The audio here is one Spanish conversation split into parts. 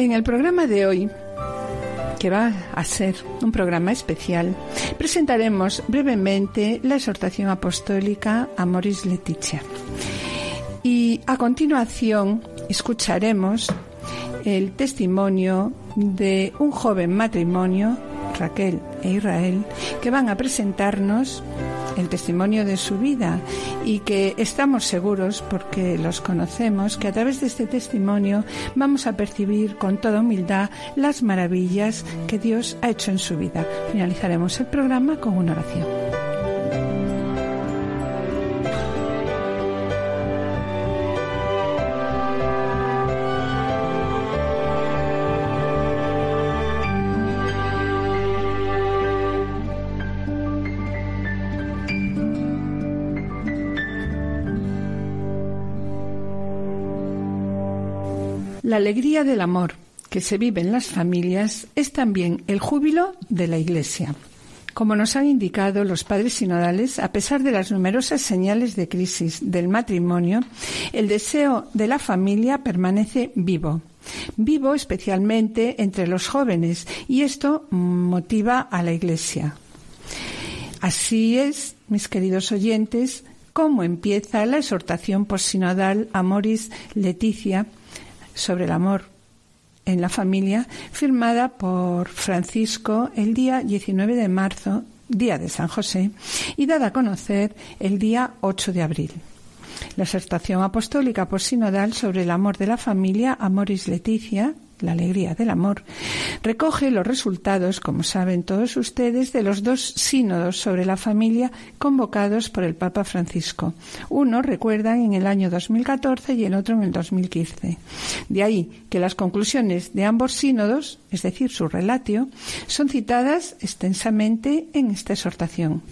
En el programa de hoy, que va a ser un programa especial, presentaremos brevemente la exhortación apostólica a Moris Leticia. Y a continuación escucharemos el testimonio de un joven matrimonio, Raquel e Israel, que van a presentarnos el testimonio de su vida y que estamos seguros, porque los conocemos, que a través de este testimonio vamos a percibir con toda humildad las maravillas que Dios ha hecho en su vida. Finalizaremos el programa con una oración. La alegría del amor que se vive en las familias es también el júbilo de la Iglesia. Como nos han indicado los padres sinodales, a pesar de las numerosas señales de crisis del matrimonio, el deseo de la familia permanece vivo. Vivo especialmente entre los jóvenes y esto motiva a la Iglesia. Así es, mis queridos oyentes, cómo empieza la exhortación postsinodal Amoris Leticia sobre el amor en la familia, firmada por Francisco el día 19 de marzo, día de San José, y dada a conocer el día 8 de abril. La exhortación apostólica por sinodal sobre el amor de la familia Amoris Leticia, la alegría del amor, recoge los resultados, como saben todos ustedes, de los dos sínodos sobre la familia convocados por el Papa Francisco. Uno, recuerdan, en el año 2014 y el otro en el 2015. De ahí que las conclusiones de ambos sínodos, es decir, su relatio, son citadas extensamente en esta exhortación.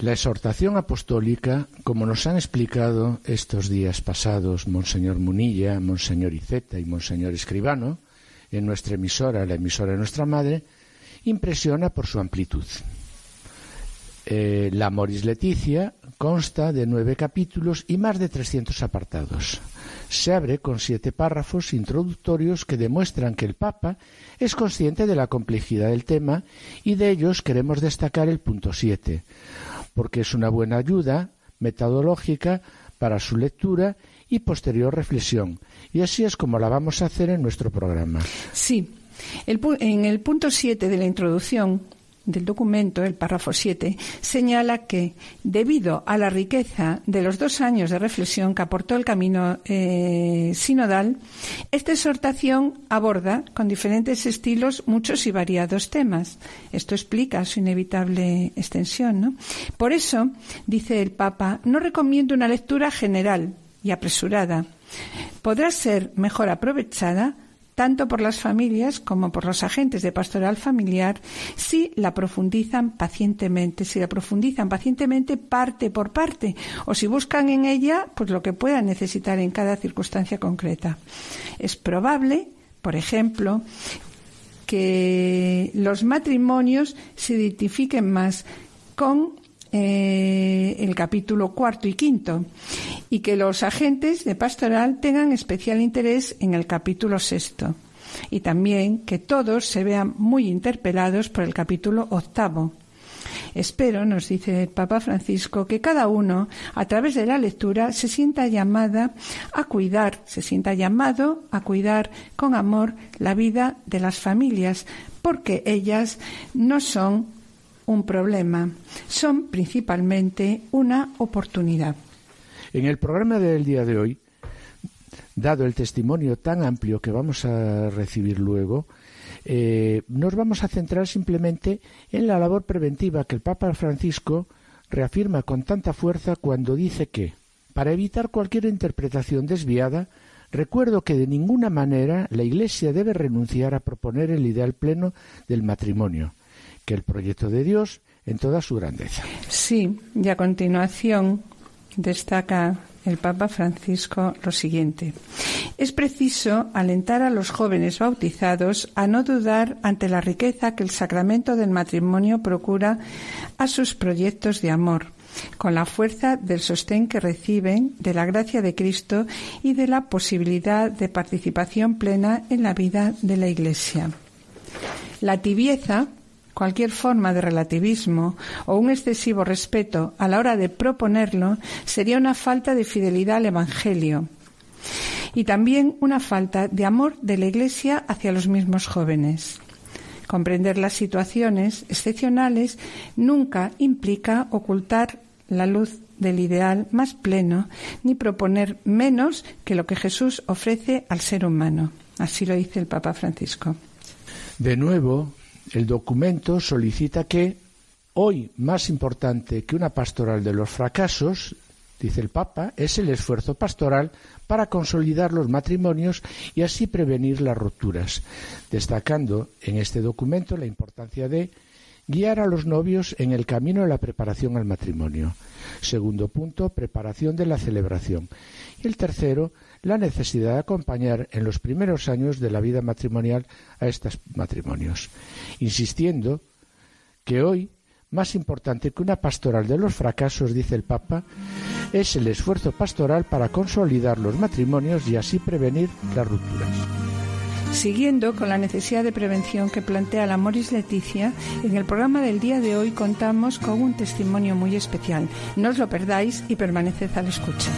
La exhortación apostólica, como nos han explicado estos días pasados Monseñor Munilla, Monseñor Iceta y Monseñor Escribano, en nuestra emisora, la emisora de nuestra madre, impresiona por su amplitud. Eh, la Moris Leticia consta de nueve capítulos y más de 300 apartados. Se abre con siete párrafos introductorios que demuestran que el Papa es consciente de la complejidad del tema y de ellos queremos destacar el punto siete, porque es una buena ayuda metodológica para su lectura y posterior reflexión. Y así es como la vamos a hacer en nuestro programa. Sí. en el punto 7 de la introducción del documento, el párrafo 7, señala que, debido a la riqueza de los dos años de reflexión que aportó el camino eh, sinodal, esta exhortación aborda, con diferentes estilos, muchos y variados temas. Esto explica su inevitable extensión. Por eso, dice el Papa, no recomiendo una lectura general y apresurada. Podrá ser mejor aprovechada tanto por las familias como por los agentes de pastoral familiar, si la profundizan pacientemente, si la profundizan pacientemente parte por parte, o si buscan en ella pues lo que puedan necesitar en cada circunstancia concreta. Es probable, por ejemplo, que los matrimonios se identifiquen más con eh, el capítulo cuarto y quinto y que los agentes de pastoral tengan especial interés en el capítulo sexto y también que todos se vean muy interpelados por el capítulo octavo. Espero, nos dice el Papa Francisco, que cada uno, a través de la lectura, se sienta llamada a cuidar, se sienta llamado a cuidar con amor la vida de las familias, porque ellas no son un problema, son principalmente una oportunidad. En el programa del día de hoy, dado el testimonio tan amplio que vamos a recibir luego, eh, nos vamos a centrar simplemente en la labor preventiva que el Papa Francisco reafirma con tanta fuerza cuando dice que, para evitar cualquier interpretación desviada, recuerdo que de ninguna manera la Iglesia debe renunciar a proponer el ideal pleno del matrimonio, que el proyecto de Dios en toda su grandeza. Sí, y a continuación destaca el Papa Francisco lo siguiente. Es preciso alentar a los jóvenes bautizados a no dudar ante la riqueza que el sacramento del matrimonio procura a sus proyectos de amor, con la fuerza del sostén que reciben de la gracia de Cristo y de la posibilidad de participación plena en la vida de la Iglesia. La tibieza cualquier forma de relativismo o un excesivo respeto a la hora de proponerlo sería una falta de fidelidad al Evangelio y también una falta de amor de la Iglesia hacia los mismos jóvenes. Comprender las situaciones excepcionales nunca implica ocultar la luz del ideal más pleno ni proponer menos que lo que Jesús ofrece al ser humano. Así lo dice el Papa Francisco. De nuevo, el documento solicita que hoy más importante que una pastoral de los fracasos, dice el Papa, es el esfuerzo pastoral para consolidar los matrimonios y así prevenir las rupturas, destacando en este documento la importancia de guiar a los novios en el camino de la preparación al matrimonio. Segundo punto, preparación de la celebración. Y el tercero, la necesidad de acompañar en los primeros años de la vida matrimonial a estos matrimonios, insistiendo que hoy, más importante que una pastoral de los fracasos, dice el Papa, es el esfuerzo pastoral para consolidar los matrimonios y así prevenir las rupturas. Siguiendo con la necesidad de prevención que plantea la Moris Leticia, en el programa del día de hoy contamos con un testimonio muy especial. No os lo perdáis y permaneced a la escucha.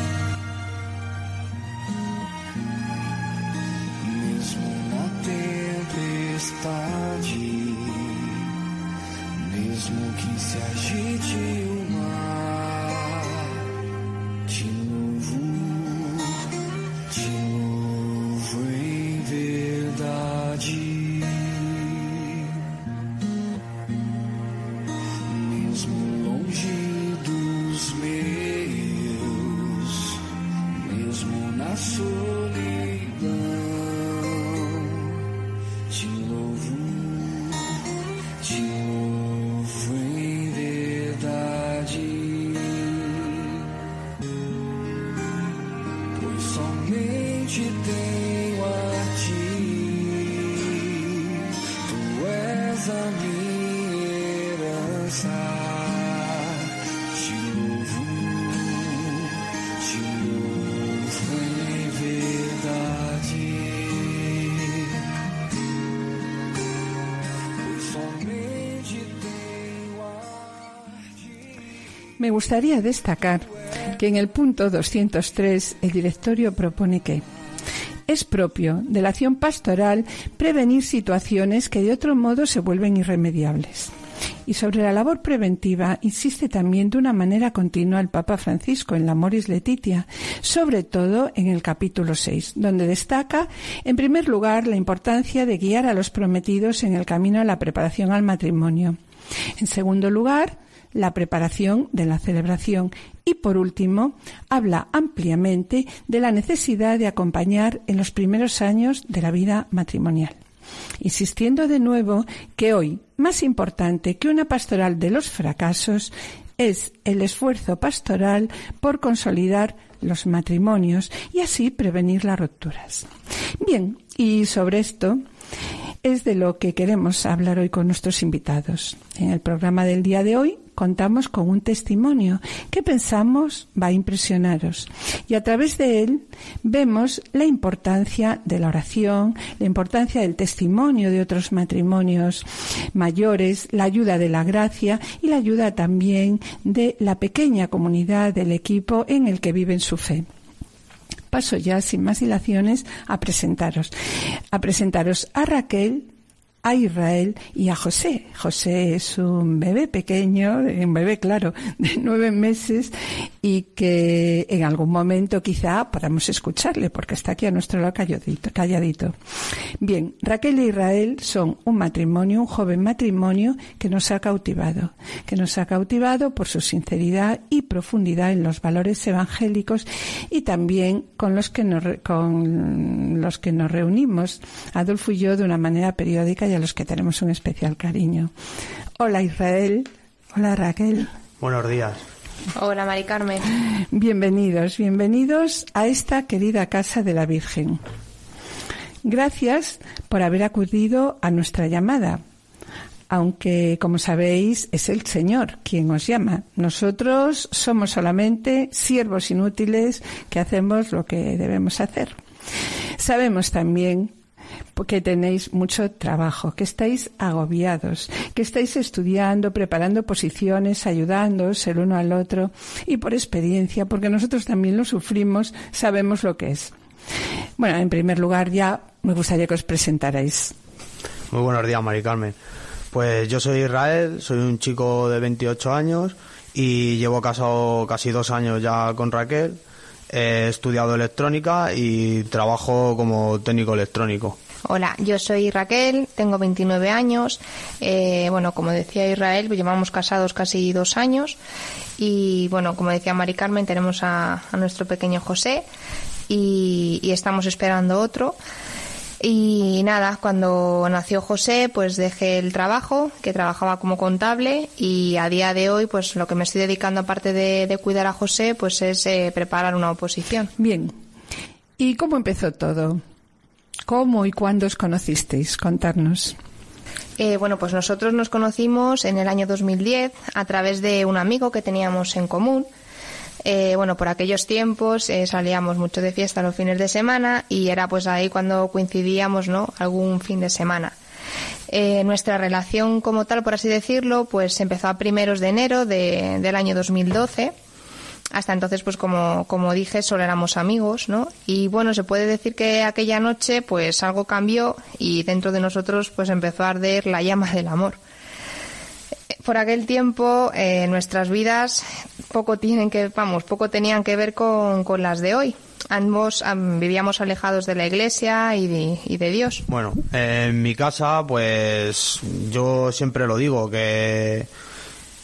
Me gustaría destacar que en el punto 203 el directorio propone que es propio de la acción pastoral prevenir situaciones que de otro modo se vuelven irremediables. Y sobre la labor preventiva insiste también de una manera continua el Papa Francisco en la Moris Letitia, sobre todo en el capítulo 6, donde destaca, en primer lugar, la importancia de guiar a los prometidos en el camino a la preparación al matrimonio. En segundo lugar, la preparación de la celebración y, por último, habla ampliamente de la necesidad de acompañar en los primeros años de la vida matrimonial, insistiendo de nuevo que hoy, más importante que una pastoral de los fracasos, es el esfuerzo pastoral por consolidar los matrimonios y así prevenir las rupturas. Bien, y sobre esto es de lo que queremos hablar hoy con nuestros invitados. En el programa del día de hoy contamos con un testimonio que pensamos va a impresionaros. Y a través de él vemos la importancia de la oración, la importancia del testimonio de otros matrimonios mayores, la ayuda de la gracia y la ayuda también de la pequeña comunidad del equipo en el que viven su fe paso ya sin más dilaciones a presentaros. A presentaros a Raquel a Israel y a José. José es un bebé pequeño, un bebé claro, de nueve meses y que en algún momento quizá podamos escucharle porque está aquí a nuestro lado calladito. calladito. Bien, Raquel e Israel son un matrimonio, un joven matrimonio que nos ha cautivado, que nos ha cautivado por su sinceridad y profundidad en los valores evangélicos y también con los que nos, con los que nos reunimos, Adolfo y yo, de una manera periódica y a los que tenemos un especial cariño. Hola Israel. Hola Raquel. Buenos días. Hola Mari Carmen. Bienvenidos, bienvenidos a esta querida casa de la Virgen. Gracias por haber acudido a nuestra llamada, aunque, como sabéis, es el Señor quien os llama. Nosotros somos solamente siervos inútiles que hacemos lo que debemos hacer. Sabemos también que tenéis mucho trabajo, que estáis agobiados, que estáis estudiando, preparando posiciones, ayudándoos el uno al otro y por experiencia, porque nosotros también lo sufrimos, sabemos lo que es. Bueno, en primer lugar ya me gustaría que os presentarais. Muy buenos días, Mari Carmen. Pues yo soy Israel, soy un chico de 28 años y llevo casado casi dos años ya con Raquel. He estudiado electrónica y trabajo como técnico electrónico. Hola, yo soy Raquel, tengo 29 años. Eh, bueno, como decía Israel, llevamos casados casi dos años. Y bueno, como decía Mari Carmen, tenemos a, nuestro pequeño José y, estamos esperando otro. Y nada, cuando nació José, pues dejé el trabajo, que trabajaba como contable, y a día de hoy, pues lo que me estoy dedicando, aparte de, cuidar a José, pues es eh, preparar una oposición. Bien. ¿Y cómo empezó todo? ¿Cómo y cuándo os conocisteis? Contarnos. Eh, bueno, pues nosotros nos conocimos en el año 2010 a través de un amigo que teníamos en común. Eh, bueno, por aquellos tiempos eh, salíamos mucho de fiesta los fines de semana y era pues ahí cuando coincidíamos, ¿no? Algún fin de semana. nuestra relación como tal, por así decirlo, pues empezó a primeros de enero del año 2012 hasta entonces, pues como, como dije, solo éramos amigos, ¿no? Y bueno, se puede decir que aquella noche, pues algo cambió y dentro de nosotros, pues empezó a arder la llama del amor. Por aquel tiempo, eh, nuestras vidas poco tienen que, vamos, poco tenían que ver con, con las de hoy. Ambos vivíamos alejados de la iglesia y de, Dios. Bueno, en mi casa, pues yo siempre lo digo, que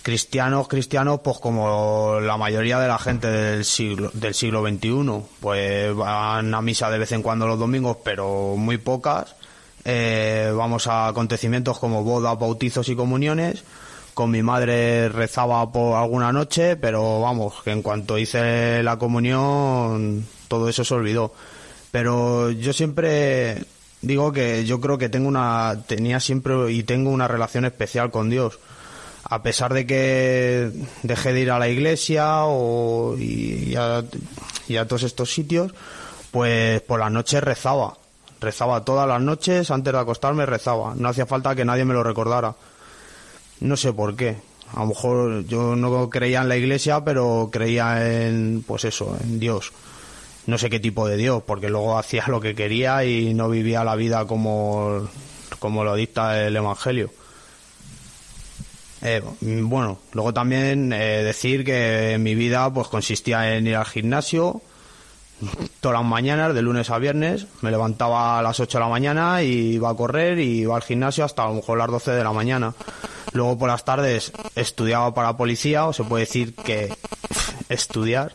cristianos, cristianos, pues como la mayoría de la gente del siglo, del siglo XXI, pues van a misa de vez en cuando los domingos, pero muy pocas. Eh, vamos a acontecimientos como bodas, bautizos y comuniones. Con mi madre rezaba por alguna noche, pero vamos, que en cuanto hice la comunión, todo eso se olvidó. Pero yo siempre digo que yo creo que tengo una, tenía siempre y tengo una relación especial con Dios a pesar de que dejé de ir a la iglesia o, y, a, todos estos sitios, pues por las noches rezaba. Rezaba todas las noches, antes de acostarme rezaba. No hacía falta que nadie me lo recordara. No sé por qué. A lo mejor yo no creía en la iglesia, pero creía en, pues eso, en Dios. No sé qué tipo de Dios, porque luego hacía lo que quería y no vivía la vida como, como lo dicta el Evangelio. Eh, bueno, luego también eh, decir que mi vida pues consistía en ir al gimnasio todas las mañanas, de lunes a viernes. Me levantaba a las 8 de la mañana y iba a correr y iba al gimnasio hasta a lo mejor las 12 de la mañana. Luego por las tardes estudiaba para policía, o se puede decir que estudiar.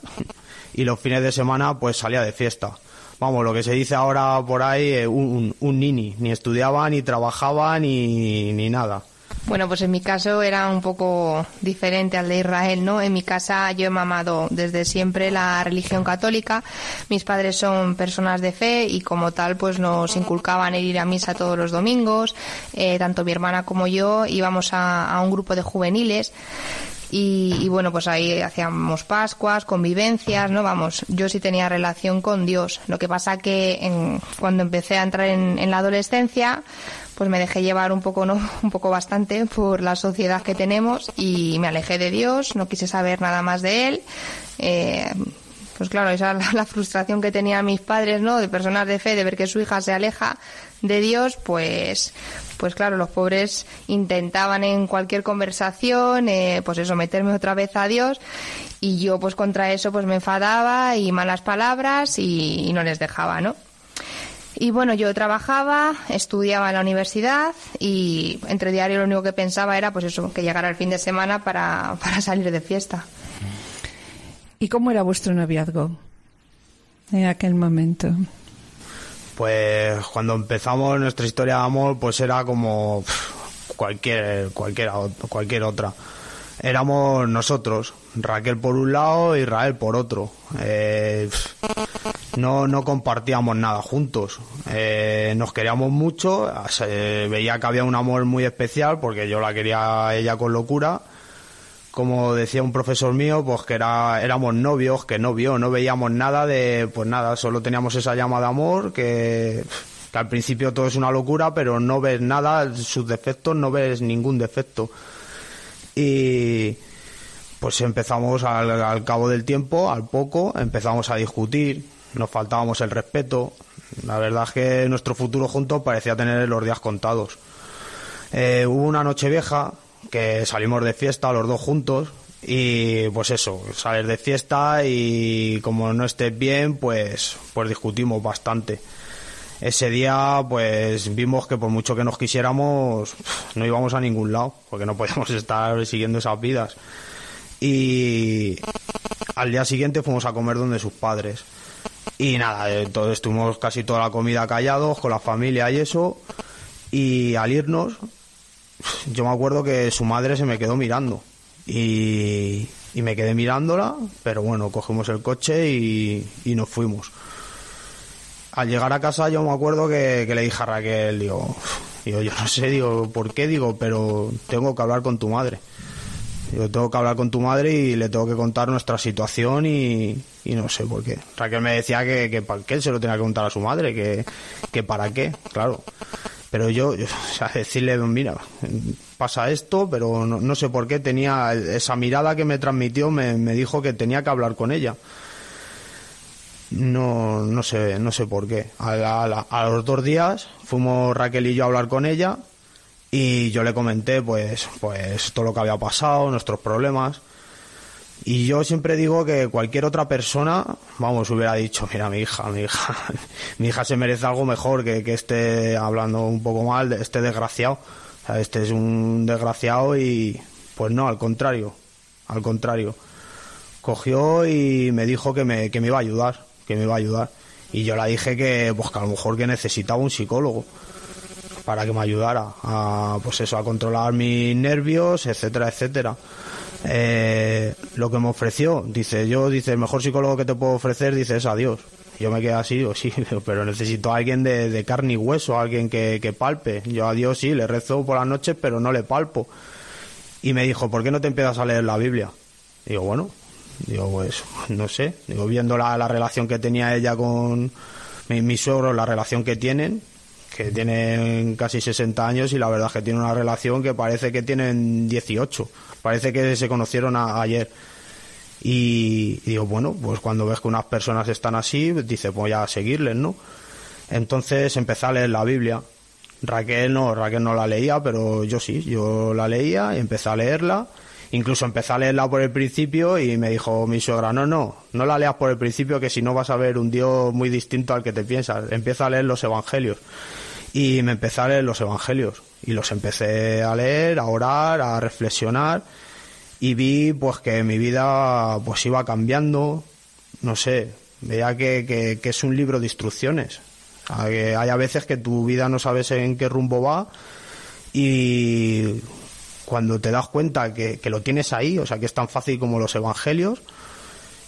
Y los fines de semana pues salía de fiesta. Vamos, lo que se dice ahora por ahí, eh, un, un nini. Ni estudiaba, ni trabajaba, ni, ni nada. Bueno, pues en mi caso era un poco diferente al de Israel, ¿no? En mi casa yo he mamado desde siempre la religión católica. Mis padres son personas de fe y como tal pues nos inculcaban ir a misa todos los domingos. Eh, tanto mi hermana como yo íbamos a, un grupo de juveniles. Y, bueno, pues ahí hacíamos Pascuas, convivencias, ¿no? Vamos, yo sí tenía relación con Dios. Lo que pasa que cuando empecé a entrar en la adolescencia, pues me dejé llevar un poco, ¿no? Un poco bastante por la sociedad que tenemos y me alejé de Dios, no quise saber nada más de él. Eh, pues claro, esa es la frustración que tenían mis padres, ¿no? De personas de fe, de ver que su hija se aleja de Dios, pues, pues claro, los pobres intentaban en cualquier conversación, eh, pues eso, meterme otra vez a Dios y yo pues contra eso pues me enfadaba y malas palabras y, no les dejaba, ¿no? Y bueno, yo trabajaba, estudiaba en la universidad y entre diario lo único que pensaba era pues eso, que llegara el fin de semana para, para salir de fiesta. ¿Y cómo era vuestro noviazgo en aquel momento? Pues cuando empezamos nuestra historia de amor, pues era como cualquier, cualquier, cualquier otra. Éramos nosotros, Raquel por un lado, Israel por otro. Eh, no, no compartíamos nada juntos. Eh, nos queríamos mucho, se veía que había un amor muy especial porque yo la quería a ella con locura como decía un profesor mío, pues que era, éramos novios, que no vio, no veíamos nada de, pues nada, solo teníamos esa llama de amor que, que al principio todo es una locura, pero no ves nada, sus defectos, no ves ningún defecto. Y pues empezamos al, cabo del tiempo, al poco, empezamos a discutir, nos faltábamos el respeto. La verdad es que nuestro futuro juntos parecía tener los días contados. Eh, hubo una noche vieja que salimos de fiesta los dos juntos y pues eso, sales de fiesta y como no estés bien, pues, pues discutimos bastante. Ese día pues vimos que por mucho que nos quisiéramos no íbamos a ningún lado, porque no podíamos estar siguiendo esas vidas. Y al día siguiente fuimos a comer donde sus padres. Y nada, entonces estuvimos casi toda la comida callados con la familia y eso. Y al irnos, yo me acuerdo que su madre se me quedó mirando y, me quedé mirándola, pero bueno, cogimos el coche y, nos fuimos. Al llegar a casa yo me acuerdo que, le dije a Raquel, digo, digo, yo no sé, digo, ¿por qué? Digo, pero tengo que hablar con tu madre. Yo tengo que hablar con tu madre y le tengo que contar nuestra situación y, no sé por qué. Raquel me decía que, que para se lo tenía que contar a su madre, que, que para qué, claro. Pero yo, yo o sea, decirle, mira, pasa esto, pero no, no, sé por qué tenía esa mirada que me transmitió, me, me dijo que tenía que hablar con ella. No, no sé, no sé por qué. A, la, a, la, a, los dos días fuimos Raquel y yo a hablar con ella y yo le comenté, pues, pues todo lo que había pasado, nuestros problemas. Y yo siempre digo que cualquier otra persona, vamos, hubiera dicho, mira, mi hija, mi hija, mi hija se merece algo mejor que, que esté hablando un poco mal, este desgraciado. O sea, este es un desgraciado y, pues no, al contrario, al contrario. Cogió y me dijo que me, que me iba a ayudar, que me iba a ayudar. Y yo le dije que, pues que a lo mejor que necesitaba un psicólogo para que me ayudara a, pues eso, a controlar mis nervios, etcétera, etcétera eh, lo que me ofreció, dice, yo, dice, el mejor psicólogo que te puedo ofrecer, dice, es a Dios. Yo me quedé así, digo, sí, pero necesito a alguien de, carne y hueso, alguien que, que, palpe. Yo a Dios sí, le rezo por las noches, pero no le palpo. Y me dijo, ¿por qué no te empiezas a leer la Biblia? Digo, bueno, digo, pues, no sé, digo, viendo la, la relación que tenía ella con mi, mi suegro, la relación que tienen, que tienen casi 60 años y la verdad es que tienen una relación que parece que tienen 18. Parece que se conocieron a, ayer. Y, y, digo, bueno, pues cuando ves que unas personas están así, dice, voy a seguirles, ¿no? Entonces empecé a leer la Biblia. Raquel no, Raquel no la leía, pero yo sí, yo la leía y empecé a leerla. Incluso empecé a leerla por el principio y me dijo mi suegra, no, no, no la leas por el principio que si no vas a ver un Dios muy distinto al que te piensas. Empieza a leer los evangelios. Y me empecé a leer los evangelios. Y los empecé a leer, a orar, a reflexionar. Y vi pues que mi vida pues iba cambiando. No sé, veía que, que, que es un libro de instrucciones. Hay a veces que tu vida no sabes en qué rumbo va y cuando te das cuenta que, que, lo tienes ahí, o sea que es tan fácil como los evangelios,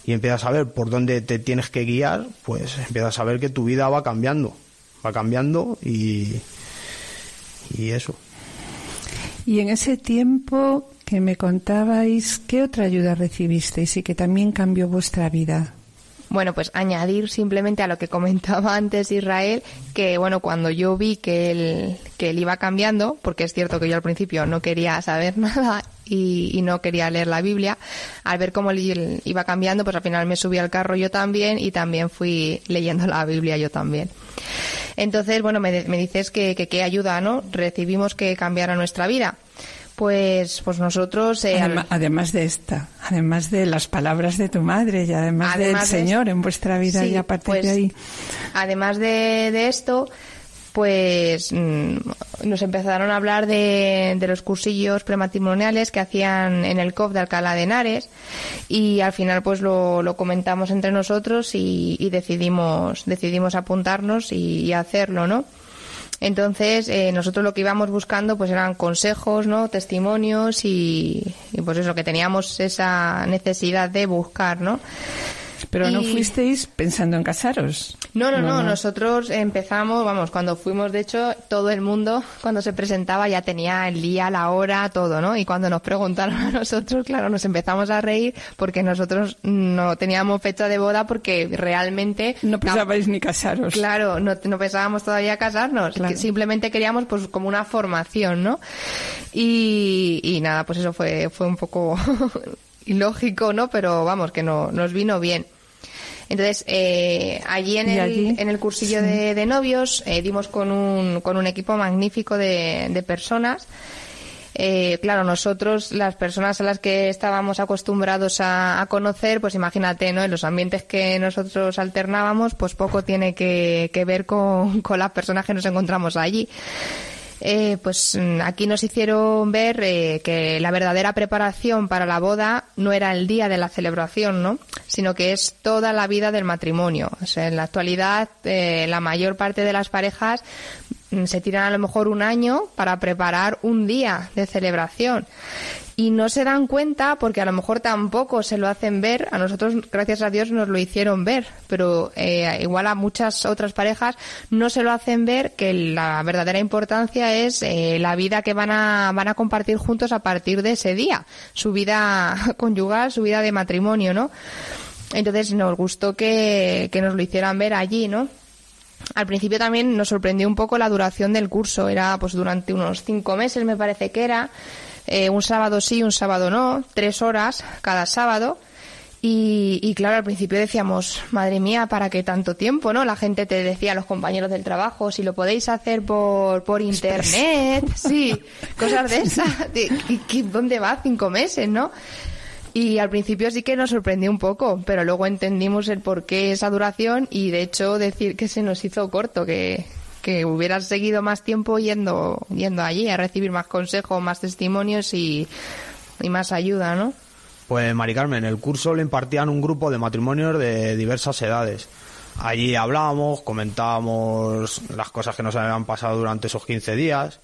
y empiezas a ver por dónde te tienes que guiar, pues empiezas a ver que tu vida va cambiando, va cambiando y, y eso. Y en ese tiempo que me contabais, ¿qué otra ayuda recibisteis y que también cambió vuestra vida? Bueno, pues añadir simplemente a lo que comentaba antes Israel, que bueno, cuando yo vi que él, que él iba cambiando, porque es cierto que yo al principio no quería saber nada, y, y, no quería leer la Biblia. Al ver cómo iba cambiando, pues al final me subí al carro yo también y también fui leyendo la Biblia yo también. Entonces, bueno, me, me dices que, que ayuda, ¿no? Recibimos que cambiara nuestra vida pues pues nosotros eh, además, de esta además de las palabras de tu madre y además, del Señor en vuestra vida y a partir pues, de ahí además de, de esto pues mm, nos empezaron a hablar de, los cursillos prematrimoniales que hacían en el COF de Alcalá de Henares y al final pues lo, comentamos entre nosotros y, y, decidimos decidimos apuntarnos y, y hacerlo, ¿no? Entonces, eh, nosotros lo que íbamos buscando pues eran consejos, ¿no? Testimonios y, y pues eso, que teníamos esa necesidad de buscar, ¿no? Pero no fuisteis pensando en casaros. No, no, no, Nosotros empezamos, vamos, cuando fuimos, de hecho, todo el mundo, cuando se presentaba, ya tenía el día, la hora, todo, ¿no? Y cuando nos preguntaron a nosotros, claro, nos empezamos a reír porque nosotros no teníamos fecha de boda porque realmente... No pensabais ni casaros. Claro, no, no pensábamos todavía casarnos. simplemente queríamos, pues, como una formación, ¿no? Y, y nada, pues eso fue, fue un poco ilógico, ¿no? Pero vamos, que no, nos vino bien. Entonces, eh, allí en el, en el cursillo de, novios eh, dimos con un, con un equipo magnífico de, de personas. Eh, claro, nosotros, las personas a las que estábamos acostumbrados a, a, conocer, pues imagínate, ¿no? En los ambientes que nosotros alternábamos, pues poco tiene que, que ver con, con las personas que nos encontramos allí. Eh, pues mm, aquí nos hicieron ver eh, que la verdadera preparación para la boda no era el día de la celebración, ¿no? Sino que es toda la vida del matrimonio. O sea, en la actualidad, eh, la mayor parte de las parejas mm, se tiran a lo mejor un año para preparar un día de celebración y no se dan cuenta porque a lo mejor tampoco se lo hacen ver. A nosotros, gracias a Dios, nos lo hicieron ver, pero eh, igual a muchas otras parejas no se lo hacen ver que la verdadera importancia es eh, la vida que van a, van a compartir juntos a partir de ese día, su vida conyugal, su vida de matrimonio, ¿no? Entonces nos gustó que, que nos lo hicieran ver allí, ¿no? Al principio también nos sorprendió un poco la duración del curso. Era pues durante unos cinco meses, me parece que era. Eh, un sábado sí, un sábado no, tres horas cada sábado. Y, y, claro, al principio decíamos, madre mía, ¿para qué tanto tiempo? ¿no? La gente te decía, a los compañeros del trabajo, si lo podéis hacer por, por internet, sí, cosas de esas. ¿Dónde va? Cinco meses, ¿no? Y al principio sí que nos sorprendió un poco, pero luego entendimos el por qué esa duración y de hecho decir que se nos hizo corto, que, que hubieras seguido más tiempo yendo, yendo allí a recibir más consejos, más testimonios y, más ayuda, ¿no? Pues Mari Carmen, el curso le impartían un grupo de matrimonios de diversas edades. Allí hablábamos, comentábamos las cosas que nos habían pasado durante esos 15 días,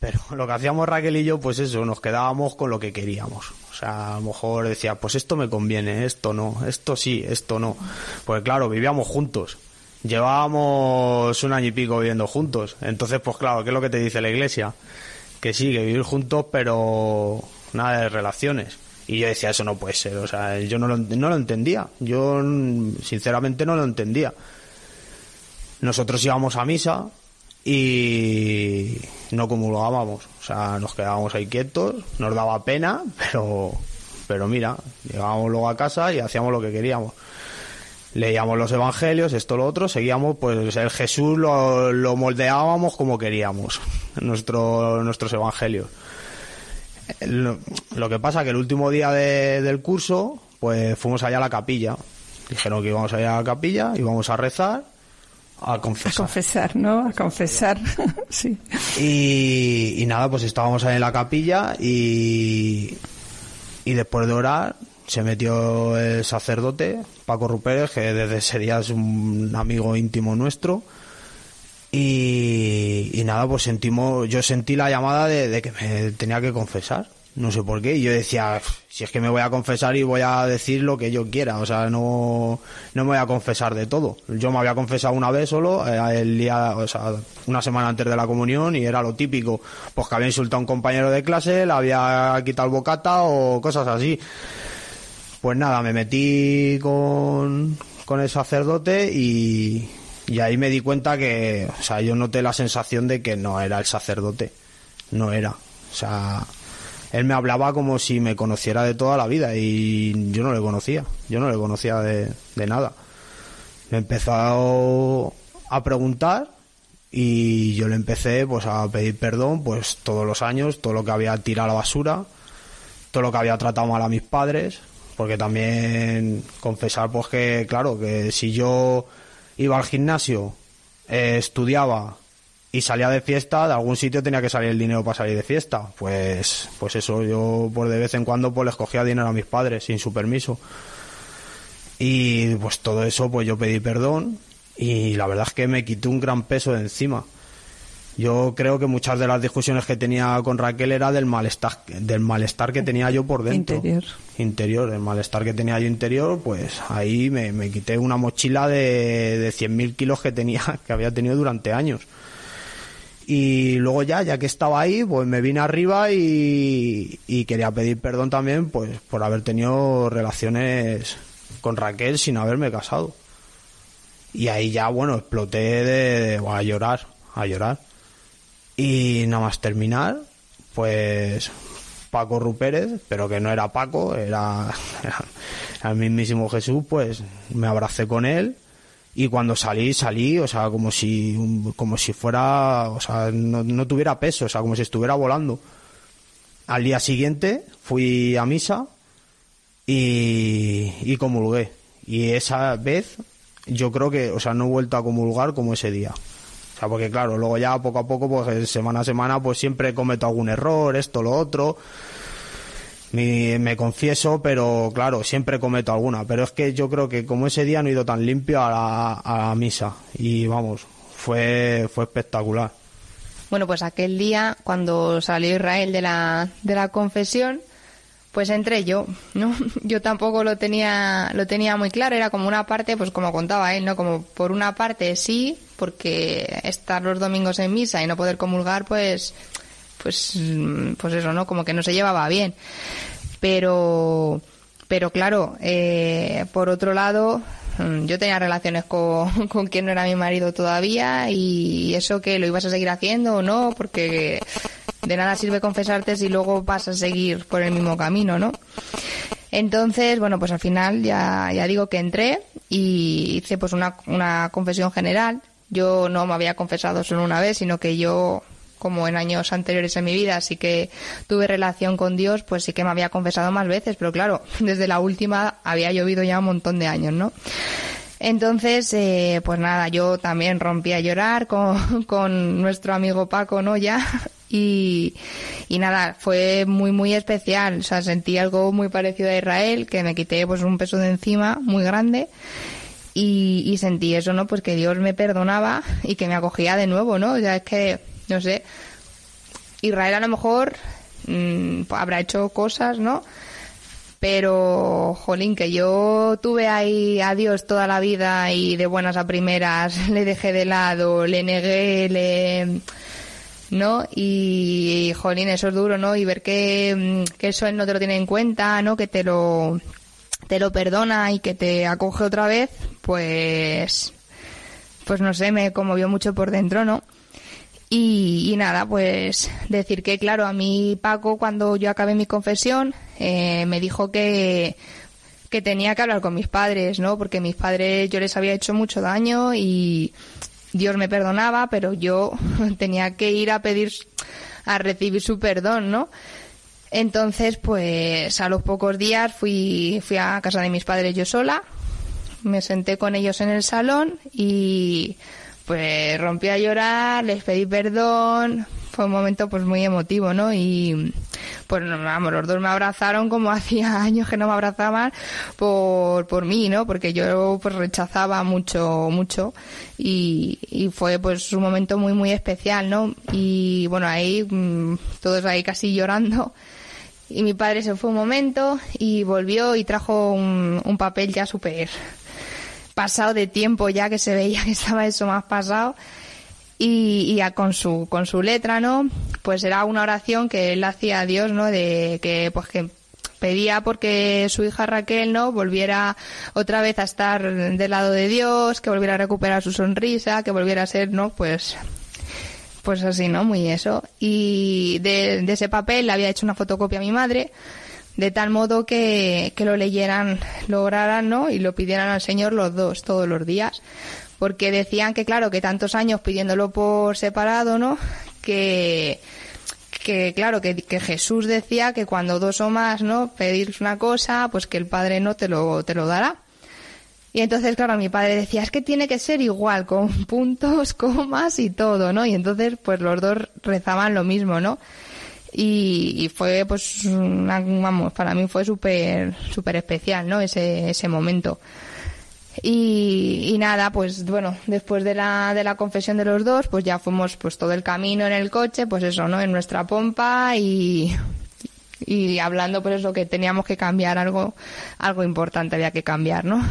pero lo que hacíamos Raquel y yo, pues eso, nos quedábamos con lo que queríamos. O sea, a lo mejor decía, pues esto me conviene, esto no, esto sí, esto no. Pues claro, vivíamos juntos llevábamos un año y pico viviendo juntos. Entonces, pues claro, ¿qué es lo que te dice la iglesia? Que sí, que vivir juntos, pero nada de relaciones. Y yo decía, eso no puede ser. O sea, yo no lo, no lo entendía. Yo, sinceramente, no lo entendía. Nosotros íbamos a misa y no comulgábamos. O sea, nos quedábamos ahí quietos, nos daba pena, pero, pero mira, llegábamos luego a casa y hacíamos lo que queríamos leíamos los evangelios, esto lo otro, seguíamos, pues el Jesús lo, lo moldeábamos como queríamos, nuestro, nuestros evangelios. Lo, lo, que pasa que el último día de, del curso, pues fuimos allá a la capilla. Dijeron que íbamos allá a la capilla, íbamos a rezar, a confesar. A confesar, ¿no? A confesar, sí. Y, y nada, pues estábamos ahí en la capilla y, y después de orar se metió el sacerdote, Paco Ruperes, que desde ese día es un amigo íntimo nuestro. Y, nada, pues sentimos, yo sentí la llamada de, que me tenía que confesar. No sé por qué. Y yo decía, si es que me voy a confesar y voy a decir lo que yo quiera. O sea, no, no me voy a confesar de todo. Yo me había confesado una vez solo, eh, el día, o sea, una semana antes de la comunión y era lo típico. Pues que había insultado a un compañero de clase, le había quitado el bocata o cosas así. Pues nada, me metí con, con el sacerdote y, y ahí me di cuenta que, o sea, yo noté la sensación de que no era el sacerdote. No era. O sea, él me hablaba como si me conociera de toda la vida y yo no le conocía, yo no le conocía de, de nada. Me empezó a preguntar y yo le empecé pues a pedir perdón pues todos los años, todo lo que había tirado a la basura, todo lo que había tratado mal a mis padres, porque también confesar pues que claro, que si yo iba al gimnasio, eh, estudiaba y salía de fiesta, de algún sitio tenía que salir el dinero para salir de fiesta. Pues, pues eso, yo por de vez en cuando pues les cogía dinero a mis padres sin su permiso. Y pues todo eso pues yo pedí perdón y la verdad es que me quité un gran peso de encima. Yo creo que muchas de las discusiones que tenía con Raquel era del malestar, del malestar que tenía yo por dentro. Interior. Interior, el malestar que tenía yo interior, pues ahí me, me quité una mochila de, de 100.000 kilos que tenía, que había tenido durante años. Y luego ya, ya que estaba ahí, pues me vine arriba y, y quería pedir perdón también, pues por haber tenido relaciones con Raquel sin haberme casado. Y ahí ya, bueno, exploté de, de- a llorar, a llorar. Y nada más terminar, pues Paco Rupérez, pero que no era Paco, era, era el mismísimo Jesús, pues me abracé con él y cuando salí, salí, o sea, como si, como si fuera, o sea, no, no tuviera peso, o sea, como si estuviera volando. Al día siguiente fui a misa y, y comulgué. Y esa vez yo creo que, o sea, no he vuelto a comulgar como ese día. Porque claro, luego ya poco a poco, pues semana a semana, pues siempre cometo algún error, esto, lo otro. Me, me confieso, pero claro, siempre cometo alguna. Pero es que yo creo que como ese día no he ido tan limpio a la, a la misa. Y vamos, fue, fue espectacular. Bueno, pues aquel día, cuando salió Israel de la, de la confesión, pues entré yo, ¿no? Yo tampoco lo tenía, lo tenía muy claro, era como una parte, pues como contaba él, ¿no? Como por una parte sí, porque estar los domingos en misa y no poder comulgar, pues, pues, mm, pues eso, ¿no? Como que no se llevaba bien. Pero, pero claro, eh, por otro lado, mm, yo tenía relaciones con, con quien no era mi marido todavía y eso que lo ibas a seguir haciendo o no, porque de nada sirve confesarte si luego vas a seguir por el mismo camino, ¿no? Entonces, bueno, pues al final ya, ya digo que entré y hice pues una, una confesión general. Yo no me había confesado solo una vez, sino que yo, como en años anteriores en mi vida, sí que tuve relación con Dios, pues sí que me había confesado más veces, pero claro, desde la última había llovido ya un montón de años, ¿no? Entonces, eh, pues nada, yo también rompí a llorar con, con nuestro amigo Paco, ¿no? Ya. Y, y nada, fue muy, muy especial. O sea, sentí algo muy parecido a Israel, que me quité pues un peso de encima muy grande. Y, y sentí eso, ¿no? Pues que Dios me perdonaba y que me acogía de nuevo, ¿no? Ya es que, no sé, Israel a lo mejor mm, habrá hecho cosas, ¿no? Pero, jolín, que yo tuve ahí a Dios toda la vida y de buenas a primeras le dejé de lado, le negué, le... ¿no? Y, jolín, eso es duro, ¿no? Y ver que, mm, que eso él no te lo tiene en cuenta, ¿no? Que te lo, te lo perdona y que te acoge otra vez, pues, pues no sé, me conmovió mucho por dentro, ¿no? Y, y nada, pues decir que, claro, a mí Paco, cuando yo acabé mi confesión, eh, me dijo que, que tenía que hablar con mis padres, ¿no? Porque mis padres yo les había hecho mucho daño y Dios me perdonaba, pero yo tenía que ir a pedir, a recibir su perdón, ¿no? Entonces, pues a los pocos días fui, fui a casa de mis padres yo sola, me senté con ellos en el salón y pues rompí a llorar, les pedí perdón, fue un momento pues muy emotivo, ¿no? Y pues vamos, los dos me abrazaron como hacía años que no me abrazaban por, por mí, ¿no? Porque yo pues rechazaba mucho, mucho y, y fue pues un momento muy, muy especial, ¿no? Y bueno, ahí mm, todos ahí casi llorando. Y mi padre se fue un momento y volvió y trajo un, papel ya súper pasado de tiempo ya que se veía que estaba eso más pasado. Y, y ya con su con su letra no pues era una oración que él hacía a Dios no de que pues que pedía porque su hija Raquel no volviera otra vez a estar del lado de Dios que volviera a recuperar su sonrisa que volviera a ser no pues pues así, ¿no? Muy eso. Y de, ese papel le había hecho una fotocopia a mi madre, de tal modo que, que lo leyeran, lo oraran, ¿no? Y lo pidieran al Señor los dos, todos los días. Porque decían que, claro, que tantos años pidiéndolo por separado, ¿no? Que, que claro, que, que, Jesús decía que cuando dos o más, ¿no? Pedir una cosa, pues que el Padre no te lo, te lo dará. Y entonces, claro, mi padre decía, es que tiene que ser igual, con puntos, comas y todo, ¿no? Y entonces, pues los dos rezaban lo mismo, ¿no? Y, fue, pues, vamos, para mí fue súper, súper especial, ¿no? Ese, ese momento. Y, y, nada, pues bueno, después de la, de la confesión de los dos, pues ya fuimos pues todo el camino en el coche, pues eso, ¿no? En nuestra pompa y, y hablando pues eso que teníamos que cambiar algo, algo importante había que cambiar, ¿no?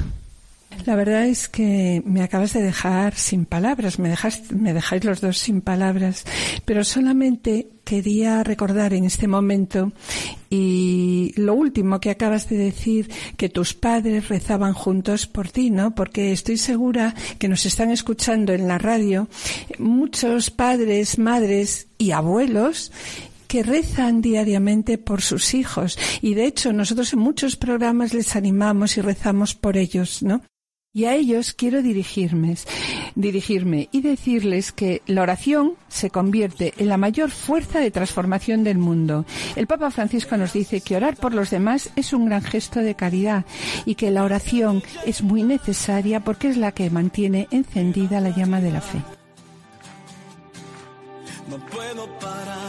La verdad es que me acabas de dejar sin palabras, me, dejas, me dejáis los dos sin palabras, pero solamente quería recordar en este momento y lo último que acabas de decir, que tus padres rezaban juntos por ti, ¿no? Porque estoy segura que nos están escuchando en la radio muchos padres, madres y abuelos que rezan diariamente por sus hijos. Y de hecho, nosotros en muchos programas les animamos y rezamos por ellos, ¿no? Y a ellos quiero dirigirme, dirigirme y decirles que la oración se convierte en la mayor fuerza de transformación del mundo. El Papa Francisco nos dice que orar por los demás es un gran gesto de caridad y que la oración es muy necesaria porque es la que mantiene encendida la llama de la fe. No puedo parar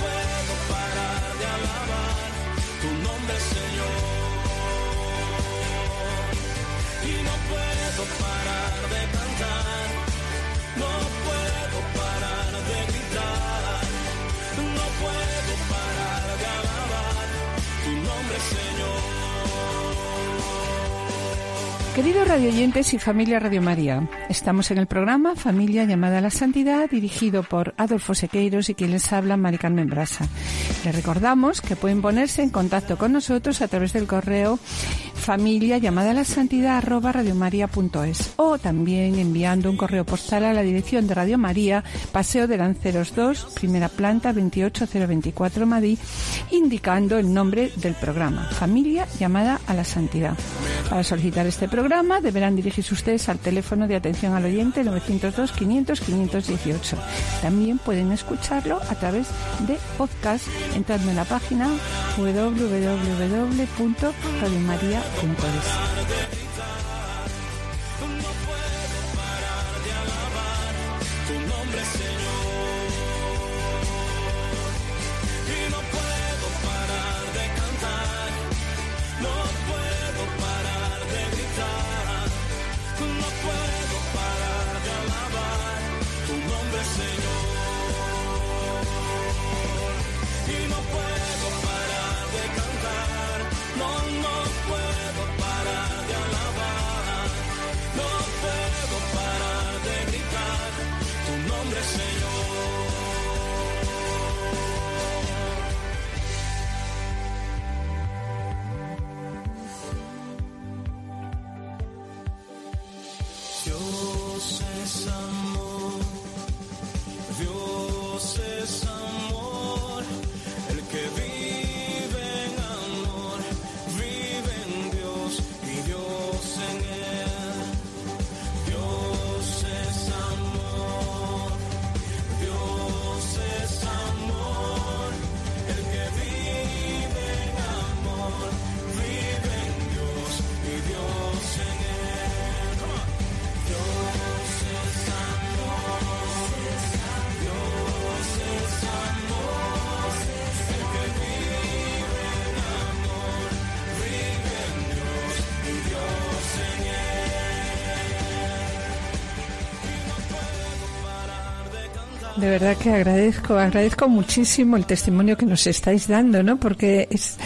No puedo parar de alabar tu nombre, Señor. Y no puedo parar. Queridos radioyentes y familia Radio María, estamos en el programa Familia llamada a la Santidad, dirigido por Adolfo Sequeiros y quien les habla, Mari Carmen Brasa. Les recordamos que pueden ponerse en contacto con nosotros a través del correo familia llamada a la santidad arroba radiomaria.es o también enviando un correo postal a la dirección de Radio María, Paseo de Lanceros 2, primera planta 28024 Madrid, indicando el nombre del programa, Familia llamada a la santidad. Para solicitar este programa deberán dirigirse ustedes al teléfono de atención al oyente 902 500 518. También pueden escucharlo a través de podcast entrando en la página www.radiomaria.es. puedo De verdad que agradezco, agradezco muchísimo el testimonio que nos estáis dando, ¿no? Porque es,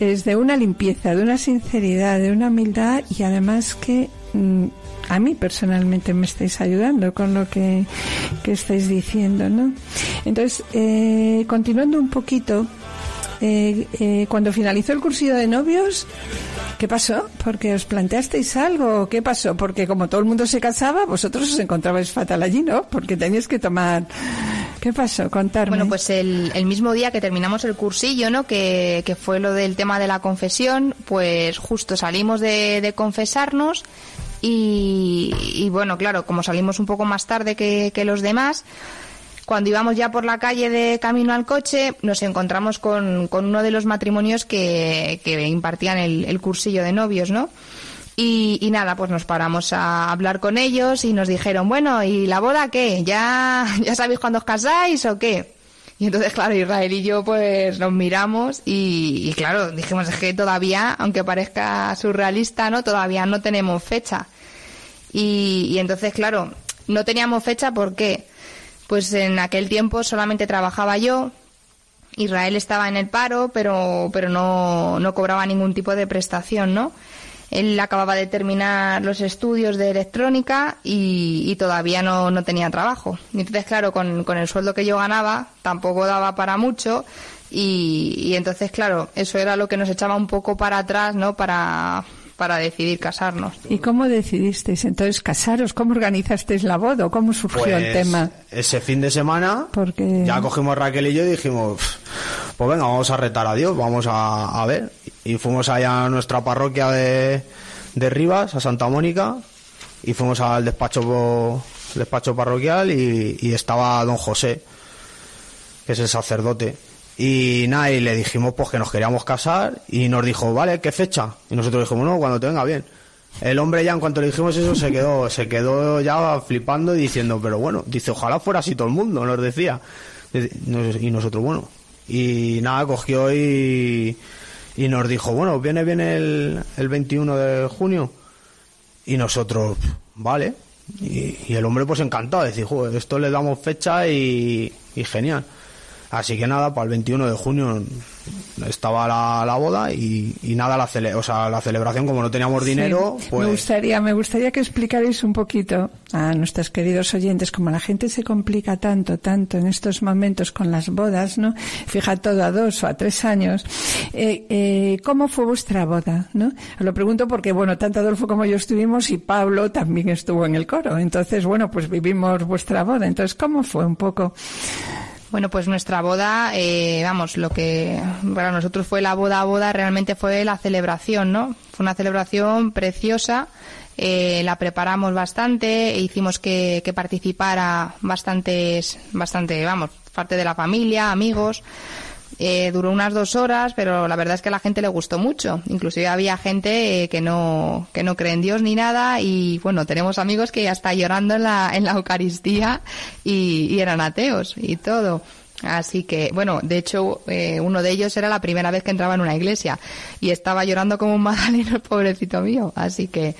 es de una limpieza, de una sinceridad, de una humildad y además que mm, a mí personalmente me estáis ayudando con lo que, que estáis diciendo, ¿no? Entonces, eh, continuando un poquito, eh, eh, cuando finalizó el cursillo de novios, ¿qué pasó? Porque os planteasteis algo, ¿qué pasó? Porque como todo el mundo se casaba, vosotros os encontrabais fatal allí, ¿no? Porque teníais que tomar... ¿Qué pasó? Contarme. Bueno, pues el, el mismo día que terminamos el cursillo, ¿no? Que, que fue lo del tema de la confesión, pues justo salimos de, de confesarnos y, y bueno, claro, como salimos un poco más tarde que, que los demás, cuando íbamos ya por la calle de camino al coche, nos encontramos con, con uno de los matrimonios que, que impartían el, cursillo de novios, ¿no? Y, y nada, pues nos paramos a hablar con ellos y nos dijeron, bueno, ¿y la boda qué? ¿Ya, ya sabéis cuándo os casáis o qué? Y entonces, claro, Israel y yo pues nos miramos y, y claro, dijimos, es que todavía, aunque parezca surrealista, ¿no? Todavía no tenemos fecha. Y, y entonces, claro, no teníamos fecha porque, pues en aquel tiempo solamente trabajaba yo, Israel estaba en el paro, pero, pero no, no cobraba ningún tipo de prestación, ¿no? Él acababa de terminar los estudios de electrónica y, todavía no, no, tenía trabajo. Entonces, claro, con, con, el sueldo que yo ganaba tampoco daba para mucho y, y, entonces, claro, eso era lo que nos echaba un poco para atrás, ¿no? Para, para decidir casarnos. ¿Y cómo decidisteis entonces casaros? ¿Cómo organizasteis la boda? ¿Cómo surgió pues, el tema? Ese fin de semana Porque... ya cogimos Raquel y yo y dijimos, pues venga, vamos a retar a Dios, vamos a, a ver. Y fuimos allá a nuestra parroquia de, de Rivas, a Santa Mónica, y fuimos al despacho, despacho parroquial y, y estaba don José, que es el sacerdote. Y nada, y le dijimos pues que nos queríamos casar y nos dijo, vale, ¿qué fecha? Y nosotros dijimos, no, cuando te venga bien. El hombre ya en cuanto le dijimos eso se quedó, se quedó ya flipando y diciendo, pero bueno, dice, ojalá fuera así todo el mundo, nos decía. Y nosotros, bueno. Y nada, cogió y, y nos dijo, bueno, viene bien el, el 21 de junio. Y nosotros, vale. Y, el hombre pues encantado, decir, esto le damos fecha y genial. Así que nada, para el 21 de junio estaba la, la boda y, y, nada, la, cele o sea, la celebración, como no teníamos dinero, pues... Me gustaría, me gustaría que explicarais un poquito a nuestros queridos oyentes, como la gente se complica tanto, tanto en estos momentos con las bodas, ¿no? Fija todo a dos o a tres años. Eh, eh, ¿Cómo fue vuestra boda, no? Lo pregunto porque, bueno, tanto Adolfo como yo estuvimos y Pablo también estuvo en el coro. Entonces, bueno, pues vivimos vuestra boda. Entonces, ¿cómo fue un poco? Bueno, pues nuestra boda, eh, vamos, lo que para nosotros fue la boda boda realmente fue la celebración, ¿no? Fue una celebración preciosa, eh, la preparamos bastante, e hicimos que, que participara bastantes, bastante, vamos, parte de la familia, amigos. Eh, duró unas dos horas, pero la verdad es que a la gente le gustó mucho. Inclusive había gente eh, que no que no cree en Dios ni nada y bueno, tenemos amigos que ya está llorando en la en la Eucaristía y, eran ateos y todo. Así que, bueno, de hecho, eh, uno de ellos era la primera vez que entraba en una iglesia y estaba llorando como un magdaleno, pobrecito mío. Así que,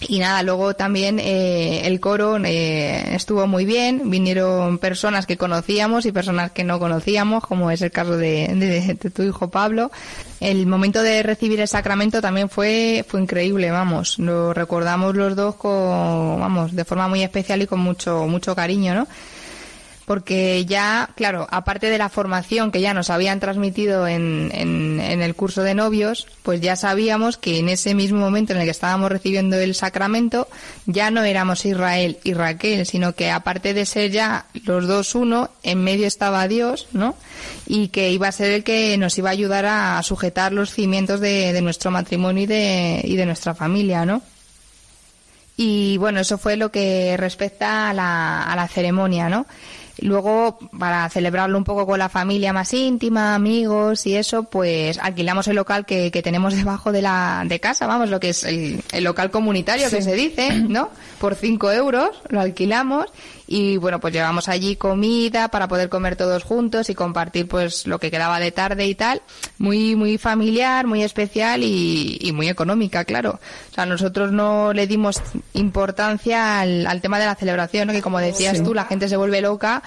y nada, luego también eh, el coro eh, estuvo muy bien, vinieron personas que conocíamos y personas que no conocíamos, como es el caso de, de, de, tu hijo Pablo. El momento de recibir el sacramento también fue, fue increíble, vamos, lo recordamos los dos con, vamos, de forma muy especial y con mucho, mucho cariño, ¿no? Porque ya, claro, aparte de la formación que ya nos habían transmitido en, en, en, el curso de novios, pues ya sabíamos que en ese mismo momento en el que estábamos recibiendo el sacramento, ya no éramos Israel y Raquel, sino que aparte de ser ya los dos uno, en medio estaba Dios, ¿no? Y que iba a ser el que nos iba a ayudar a sujetar los cimientos de, nuestro matrimonio y de, y de nuestra familia, ¿no? Y bueno, eso fue lo que respecta a la, a la ceremonia, ¿no? Luego, para celebrarlo un poco con la familia más íntima, amigos y eso, pues alquilamos el local que, que tenemos debajo de la de casa, vamos, lo que es el, el local comunitario sí. que se dice, ¿no? Por cinco euros lo alquilamos y bueno, pues llevamos allí comida para poder comer todos juntos y compartir pues lo que quedaba de tarde y tal. Muy, muy familiar, muy especial y, y muy económica, claro. O sea, nosotros no le dimos importancia al, al tema de la celebración, ¿no? que como decías Sí. tú, la gente se vuelve loca.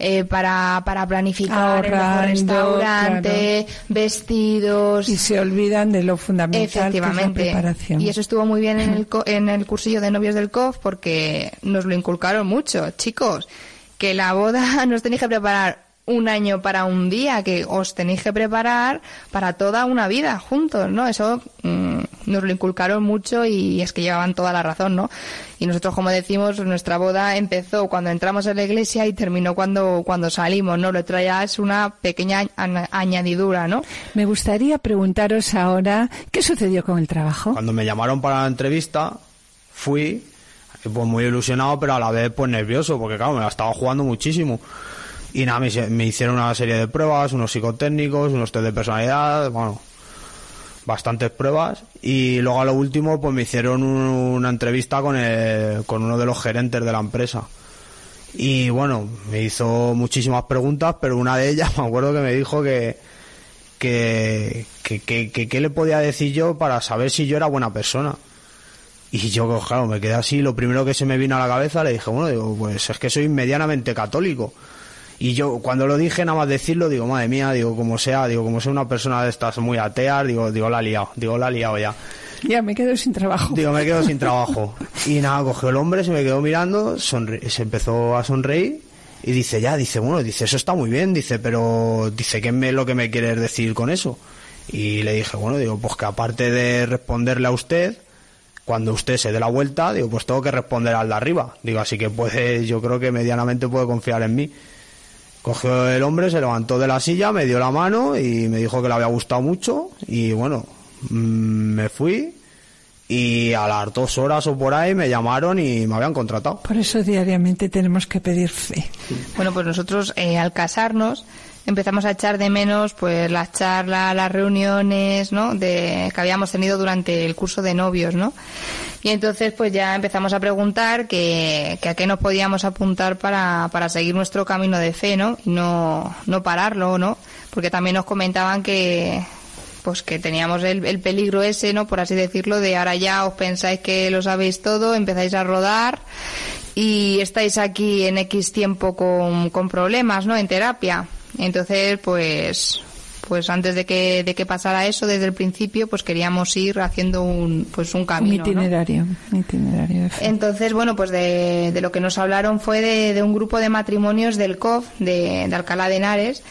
Eh, para, para planificar el mejor Ahorrando, restaurante, vestidos, Y se olvidan de lo fundamental que es la Efectivamente. preparación. Y eso estuvo muy bien en el, en el cursillo de novios del COF porque nos lo inculcaron mucho. Chicos, que la boda no os tenéis que preparar un año para un día, que os tenéis que preparar para toda una vida juntos, ¿no? Eso mm, nos lo inculcaron mucho y es que llevaban toda la razón, ¿no? Y nosotros, como decimos, nuestra boda empezó cuando entramos en la iglesia y terminó cuando, cuando salimos, ¿no? Lo otro ya es una pequeña añ- añadidura, ¿no? Me gustaría preguntaros ahora qué sucedió con el trabajo. Cuando me llamaron para la entrevista, fui pues muy ilusionado, pero a la vez pues nervioso, porque claro, me la estaba jugando muchísimo. Y nada, me, hicieron una serie de pruebas, unos psicotécnicos, unos test de personalidad, bueno, bastantes pruebas. Y luego a lo último, pues me hicieron un- una entrevista con, el- con uno de los gerentes de la empresa. Y bueno, me hizo muchísimas preguntas, pero una de ellas me acuerdo que me dijo que, que, que, que, le podía decir yo para saber si yo era buena persona. Y yo, pues, claro, me quedé así, lo primero que se me vino a la cabeza, le dije, bueno, digo, pues es que soy medianamente católico. Y yo, cuando lo dije, nada más decirlo, digo, madre mía, digo, como sea, digo, como sea una persona de estas muy ateas, digo, digo, la he liado, digo, la he liado ya. Ya me quedo sin trabajo. Digo, me quedo sin trabajo. Y nada, cogió el hombre, se me quedó mirando, se empezó a sonreír y dice, ya, dice, bueno, dice, eso está muy bien, dice, pero dice, ¿qué es lo que me quieres decir con eso? Y le dije, bueno, digo, pues que aparte de responderle a usted, cuando usted se dé la vuelta, digo, pues tengo que responder al de arriba. Digo, así que puede, yo creo que medianamente puede confiar en mí. Cogió el hombre, se levantó de la silla, me dio la mano y me dijo que le había gustado mucho y bueno, mm, me fui y a las dos horas o por ahí me llamaron y me habían contratado. Por eso diariamente tenemos que pedir fe. Bueno, pues nosotros eh, al casarnos empezamos a echar de menos pues las charlas, las reuniones, ¿no? De, que habíamos tenido durante el curso de novios, ¿no? Y entonces pues ya empezamos a preguntar que, que a qué nos podíamos apuntar para, para seguir nuestro camino de fe, ¿no? Y no, no pararlo, ¿no? Porque también nos comentaban que pues que teníamos el, el peligro ese, ¿no? Por así decirlo, de ahora ya os pensáis que lo sabéis todo, empezáis a rodar y estáis aquí en X tiempo con, con problemas, ¿no? En terapia. Entonces, pues, pues antes de que, de que pasara eso, desde el principio, pues queríamos ir haciendo un, pues un camino, ¿no? itinerario. Un itinerario de fe. Entonces, bueno, pues de, de lo que nos hablaron fue de, de un grupo de matrimonios del COF, de, de Alcalá de Henares,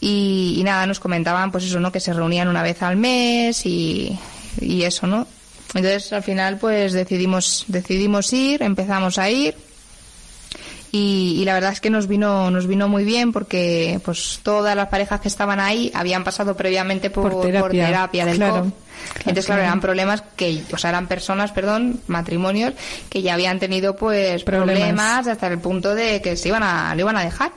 y, y nada, nos comentaban, pues eso, ¿no? Que se reunían una vez al mes y, y eso, ¿no? Entonces, al final, pues decidimos, decidimos ir, empezamos a ir, y, y la verdad es que nos vino nos vino muy bien porque pues todas las parejas que estaban ahí habían pasado previamente por, Por por terapia, del claro. Entonces, claro, claro. eran problemas que, o sea, eran personas, perdón, matrimonios que ya habían tenido pues Problemas. problemas, hasta el punto de que se iban a, lo iban a dejar.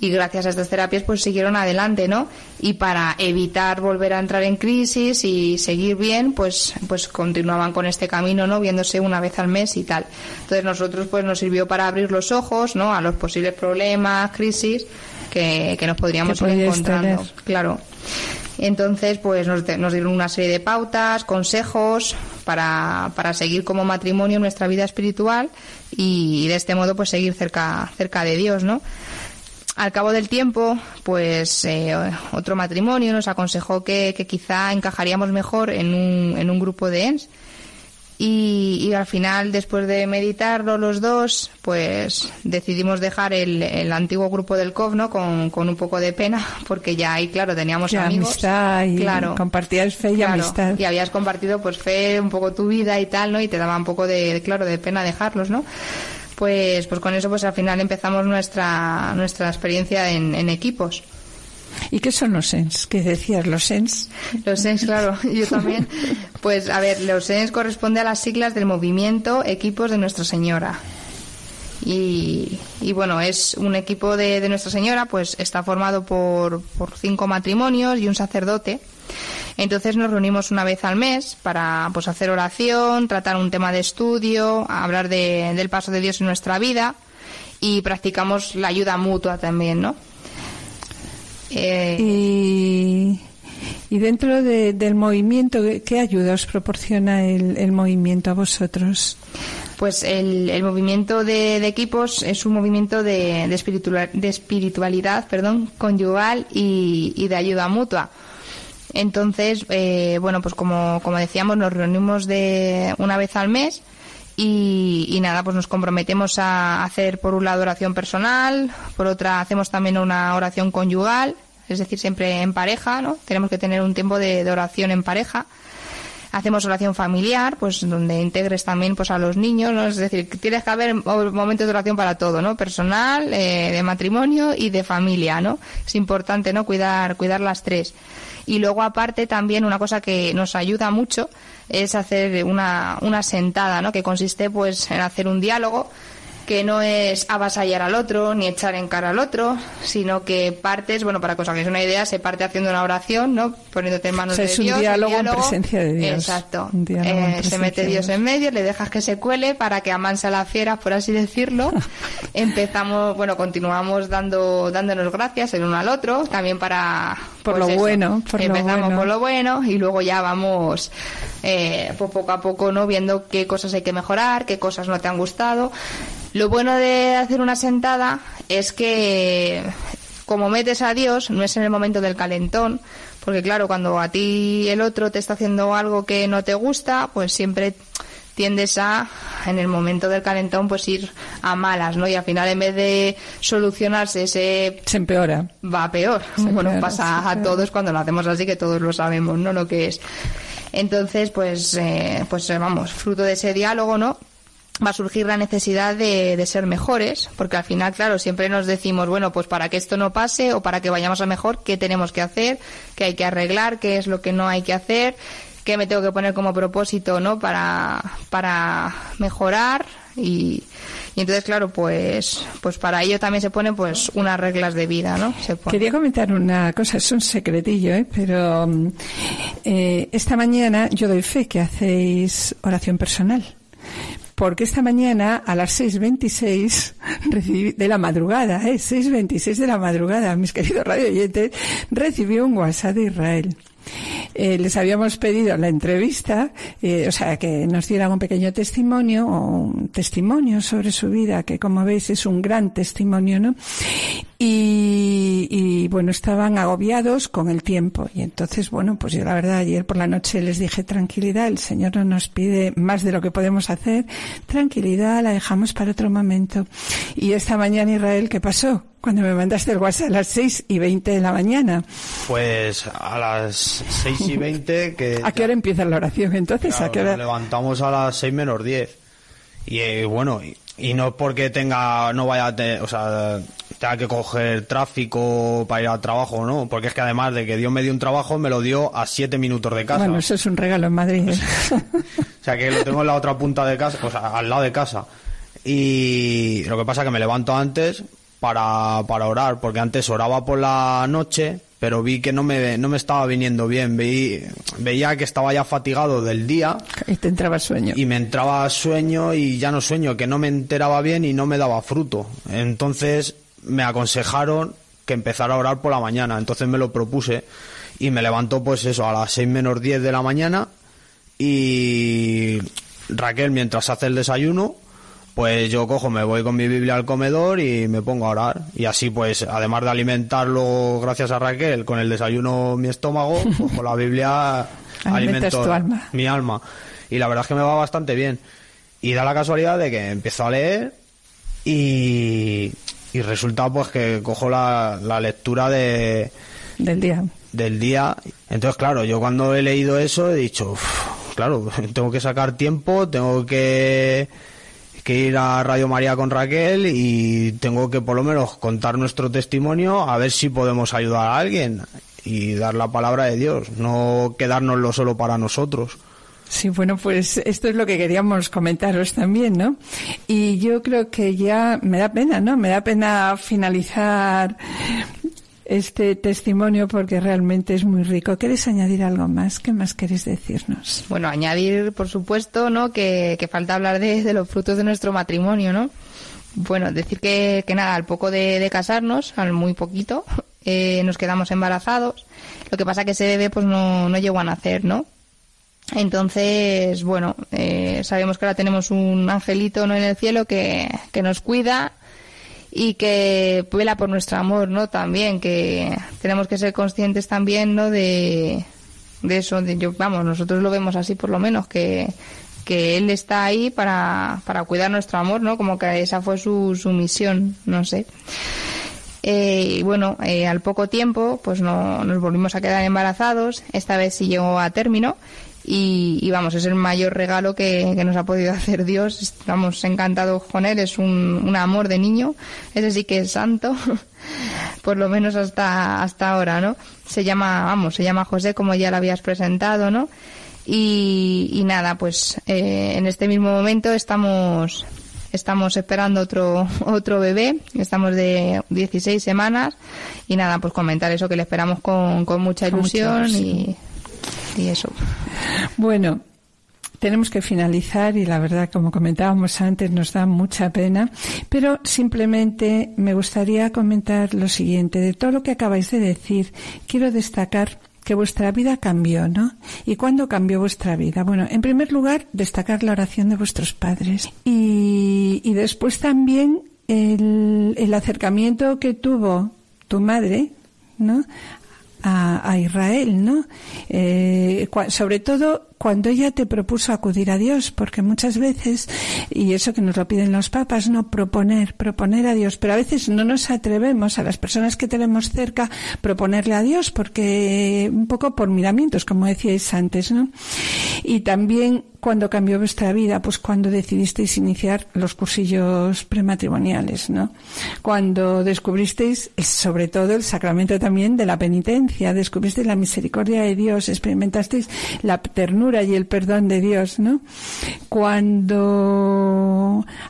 Y gracias a estas terapias pues siguieron adelante, ¿no? Y para evitar volver a entrar en crisis y seguir bien, pues, pues continuaban con este camino, ¿no? Viéndose una vez al mes y tal. Entonces nosotros pues nos sirvió para abrir los ojos, ¿no? A los posibles problemas, crisis que, que nos podríamos ir encontrando. tener. Claro. Entonces, pues nos, nos dieron una serie de pautas, consejos para, para seguir como matrimonio nuestra vida espiritual y, de este modo pues seguir cerca, cerca de Dios, ¿no? Al cabo del tiempo, pues eh, otro matrimonio nos aconsejó que, que quizá encajaríamos mejor en un, en un grupo de ENS. Y, y al final, después de meditarlo los dos, pues decidimos dejar el, el antiguo grupo del COF, ¿no? Con, con un poco de pena, porque ya ahí, claro, teníamos Y amigos. amistad y claro, compartíais fe y claro, amistad. Y habías compartido, pues, fe, un poco tu vida y tal, ¿no? Y te daba un poco de, claro, de pena dejarlos, ¿no? Pues, pues con eso, pues al final empezamos nuestra, nuestra experiencia en, en equipos. ¿Y qué son los SENS? ¿Qué decías, los SENS? Los SENS, claro, yo también. Pues a ver, los SENS corresponde a las siglas del movimiento Equipos de Nuestra Señora. Y, y bueno, es un equipo de, de Nuestra Señora, pues está formado por, por cinco matrimonios y un sacerdote. Entonces nos reunimos una vez al mes para pues hacer oración, tratar un tema de estudio, hablar de- del paso de Dios en nuestra vida y practicamos la ayuda mutua también, ¿no? Eh, Y, y dentro de- del movimiento, ¿qué ayuda os proporciona el, el movimiento a vosotros? Pues el, el movimiento de, de equipos es un movimiento de, de, espiritua- de espiritualidad perdón, conyugal y, y de ayuda mutua. Entonces, eh, bueno, pues como, como decíamos, nos reunimos de una vez al mes y, y nada, pues nos comprometemos a hacer por un lado oración personal, por otra hacemos también una oración conyugal, es decir, siempre en pareja, ¿no? Tenemos que tener un tiempo de, oración en pareja. Hacemos oración familiar, pues donde integres también pues a los niños, ¿no? Es decir, tienes que haber mo- momentos de oración para todo, ¿no? Personal, eh, de matrimonio y de familia, ¿no? Es importante, ¿no? Cuidar, cuidar las tres. Y luego aparte también una cosa que nos ayuda mucho es hacer una, una sentada, ¿no? Que consiste pues en hacer un diálogo que no es avasallar al otro ni echar en cara al otro, sino que partes, bueno, para que os hagáis una idea, se parte haciendo una oración, ¿no? Poniéndote en manos O sea, de es un Dios. el diálogo en presencia de Dios. Exacto. Diálogo Eh, se mete Dios Dios. en medio, le dejas que se cuele para que amanse a la fiera, por así decirlo. Empezamos, bueno, continuamos dando, dándonos gracias el uno al otro, también para... Por lo bueno, por lo Empezamos bueno. por lo bueno y luego ya vamos eh, pues poco a poco no viendo qué cosas hay que mejorar, qué cosas no te han gustado. Lo bueno de hacer una sentada es que como metes a Dios, no es en el momento del calentón, porque claro, cuando a ti el otro te está haciendo algo que no te gusta, pues siempre tiendes a, en el momento del calentón, pues ir a malas, ¿no? Y al final, en vez de solucionarse ese Se empeora. va peor. Sí, bueno, claro, pasa a todos cuando lo hacemos así, que todos lo sabemos, ¿no? Lo que es. Entonces, pues, eh, pues vamos, fruto de ese diálogo, ¿no? Va a surgir la necesidad de, ser mejores, porque al final, claro, siempre nos decimos, bueno, pues para que esto no pase o para que vayamos a mejor, ¿qué tenemos que hacer? ¿Qué hay que arreglar? ¿Qué es lo que no hay que hacer? ¿Qué me tengo que poner como propósito, ¿no? Para, mejorar y, y entonces, claro, pues, pues para ello también se ponen pues unas reglas de vida, ¿no? Quería comentar una cosa, es un secretillo, ¿eh? pero eh, esta mañana yo doy fe que hacéis oración personal. Porque esta mañana a las 6.26 recibí, de la madrugada, ¿eh? 6.26 de la madrugada, mis queridos radio oyentes, recibí un WhatsApp de Israel. Eh, les habíamos pedido la entrevista, eh, o sea, que nos dieran un pequeño testimonio o un testimonio sobre su vida, que como veis es un gran testimonio, ¿no? Y, y, bueno, estaban agobiados con el tiempo. Y entonces, bueno, pues yo la verdad ayer por la noche les dije tranquilidad, el Señor no nos pide más de lo que podemos hacer. Tranquilidad, la dejamos para otro momento. Y esta mañana, Israel, ¿qué pasó? Cuando me mandaste el WhatsApp a las 6 y 20 de la mañana. Pues a las 6 y 20 que... ¿A qué hora empieza la oración entonces? Claro, ¿A qué hora? nos levantamos a las 6 menos 10. Y eh, bueno, y, y no es porque tenga, no vaya a te- o sea, tenga que coger tráfico para ir al trabajo, ¿no? Porque es que además de que Dios me dio un trabajo, me lo dio a 7 minutos de casa. Bueno, eso es un regalo en Madrid. ¿eh? O sea que lo tengo en la otra punta de casa, o sea, al lado de casa. Y lo que pasa es que me levanto antes para, para orar, porque antes oraba por la noche, pero vi que no me, no me estaba viniendo bien. Veí, veía que estaba ya fatigado del día y te entraba sueño. y me entraba sueño y ya no sueño, que no me enteraba bien y no me daba fruto. Entonces me aconsejaron que empezara a orar por la mañana. Entonces me lo propuse y me levantó pues eso a las 6 menos 10 de la mañana y Raquel mientras hace el desayuno pues yo cojo, me voy con mi Biblia al comedor y me pongo a orar. Y así, pues, además de alimentarlo, gracias a Raquel, con el desayuno mi estómago, pues con la Biblia alimento tu alma. mi alma. Y la verdad es que me va bastante bien. Y da la casualidad de que empiezo a leer y, y resulta pues que cojo la, la lectura de, Del día. del día. Entonces, claro, yo cuando he leído eso he dicho, "Uf, claro, tengo que sacar tiempo, tengo que, que ir a Radio María con Raquel y tengo que por lo menos contar nuestro testimonio a ver si podemos ayudar a alguien y dar la palabra de Dios, no quedárnoslo solo para nosotros. Sí, bueno, pues esto es lo que queríamos comentaros también, ¿no? Y yo creo que ya me da pena, ¿no? Me da pena finalizar este testimonio porque realmente es muy rico. ¿Queréis añadir algo más? ¿Qué más queréis decirnos? Bueno, añadir, por supuesto, ¿no? Que, que falta hablar de, los frutos de nuestro matrimonio, ¿no? bueno, decir que, que nada, al poco de, de casarnos, al muy poquito, eh, nos quedamos embarazados. Lo que pasa que ese bebé pues no, no llegó a nacer, ¿no? Entonces, bueno, eh, sabemos que ahora tenemos un angelito ¿no? en el cielo que, que nos cuida y que vela por nuestro amor, ¿no? También, que tenemos que ser conscientes también, ¿no? De, de eso, de, yo, vamos, nosotros lo vemos así por lo menos, que, que Él está ahí para, para cuidar nuestro amor, ¿no? Como que esa fue su, su misión, no sé. Eh, y bueno, eh, al poco tiempo, pues no, nos volvimos a quedar embarazados. Esta vez sí llegó a término. Y, y vamos, es el mayor regalo que, que nos ha podido hacer Dios. Estamos encantados con él, es un, un amor de niño. Ese sí que es santo, por lo menos hasta, hasta ahora, ¿no? Se llama, vamos, se llama José, como ya lo habías presentado, ¿no? Y, y nada, pues eh, en este mismo momento estamos estamos esperando otro otro bebé, estamos de 16 semanas y nada, pues comentar eso que le esperamos con, con mucha ilusión. y, y eso. Bueno, tenemos que finalizar y la verdad, como comentábamos antes, nos da mucha pena, pero simplemente me gustaría comentar lo siguiente. De todo lo que acabáis de decir, quiero destacar que vuestra vida cambió, ¿no? ¿Y cuándo cambió vuestra vida? Bueno, en primer lugar, destacar la oración de vuestros padres y, y después también el, el acercamiento que tuvo tu madre, ¿no? A, Israel, ¿no? Eh, sobre todo cuando ella te propuso acudir a Dios, porque muchas veces, y eso que nos lo piden los papas, no proponer, proponer a Dios, pero a veces no nos atrevemos a las personas que tenemos cerca proponerle a Dios, porque un poco por miramientos, como decíais antes, ¿no? Y también cuando cambió vuestra vida, pues cuando decidisteis iniciar los cursillos prematrimoniales, ¿no? Cuando descubristeis, sobre todo, el sacramento también de la penitencia, descubristeis la misericordia de Dios, experimentasteis la ternura y el perdón de Dios, ¿no? Cuando,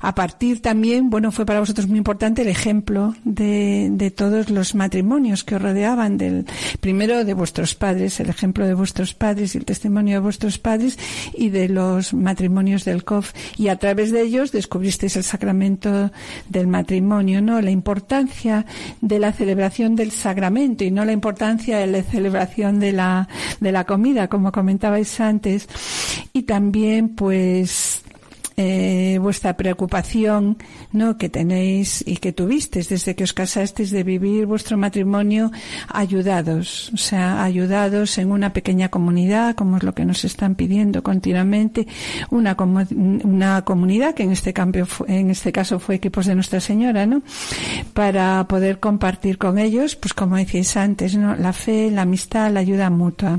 a partir también, bueno, fue para vosotros muy importante el ejemplo de, de todos los matrimonios que os rodeaban, del, primero de vuestros padres, el ejemplo de vuestros padres y el testimonio de vuestros padres y de los matrimonios del COF. Y a través de ellos descubristeis el sacramento del matrimonio, ¿no? La importancia de la celebración del sacramento y no la importancia de la celebración de la, de la comida, como comentabais antes. Y también, pues, eh, vuestra preocupación no que tenéis y que tuvisteis desde que os casasteis de vivir vuestro matrimonio ayudados o sea ayudados en una pequeña comunidad como es lo que nos están pidiendo continuamente una una comunidad que en este cambio en este caso fue equipos de Nuestra Señora no para poder compartir con ellos pues como decíais antes no la fe la amistad la ayuda mutua.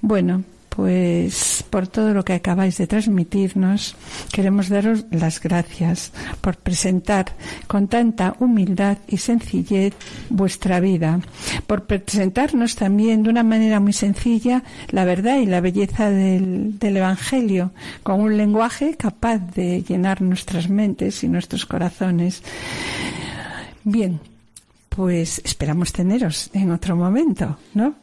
Bueno pues por todo lo que acabáis de transmitirnos, queremos daros las gracias por presentar con tanta humildad y sencillez vuestra vida, por presentarnos también de una manera muy sencilla la verdad y la belleza del, Evangelio, con un lenguaje capaz de llenar nuestras mentes y nuestros corazones. Bien, pues esperamos teneros en otro momento, ¿no?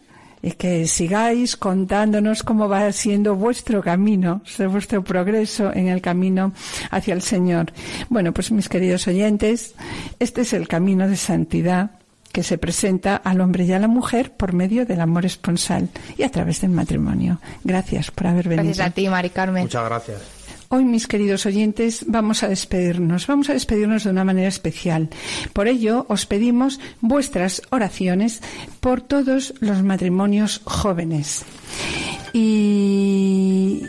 Y que sigáis contándonos cómo va siendo vuestro camino, vuestro progreso en el camino hacia el Señor. Bueno, pues mis queridos oyentes, este es el camino de santidad que se presenta al hombre y a la mujer por medio del amor esponsal y a través del matrimonio. Gracias por haber venido. Gracias a ti, Mari Carmen. Muchas gracias. Hoy, mis queridos oyentes, vamos a despedirnos. Vamos a despedirnos de una manera especial. Por ello, os pedimos vuestras oraciones por todos los matrimonios jóvenes.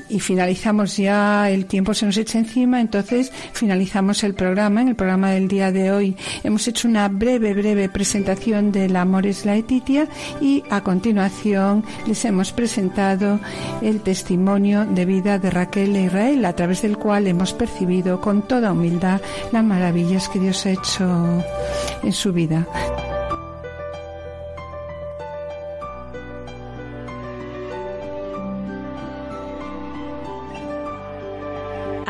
Y finalizamos ya, el tiempo se nos echa encima, entonces finalizamos el programa. En el programa del día de hoy hemos hecho una breve, breve presentación del Amor es la Etitia y a continuación les hemos presentado el testimonio de vida de Raquel e Israel, a través del cual hemos percibido con toda humildad las maravillas que Dios ha hecho en su vida.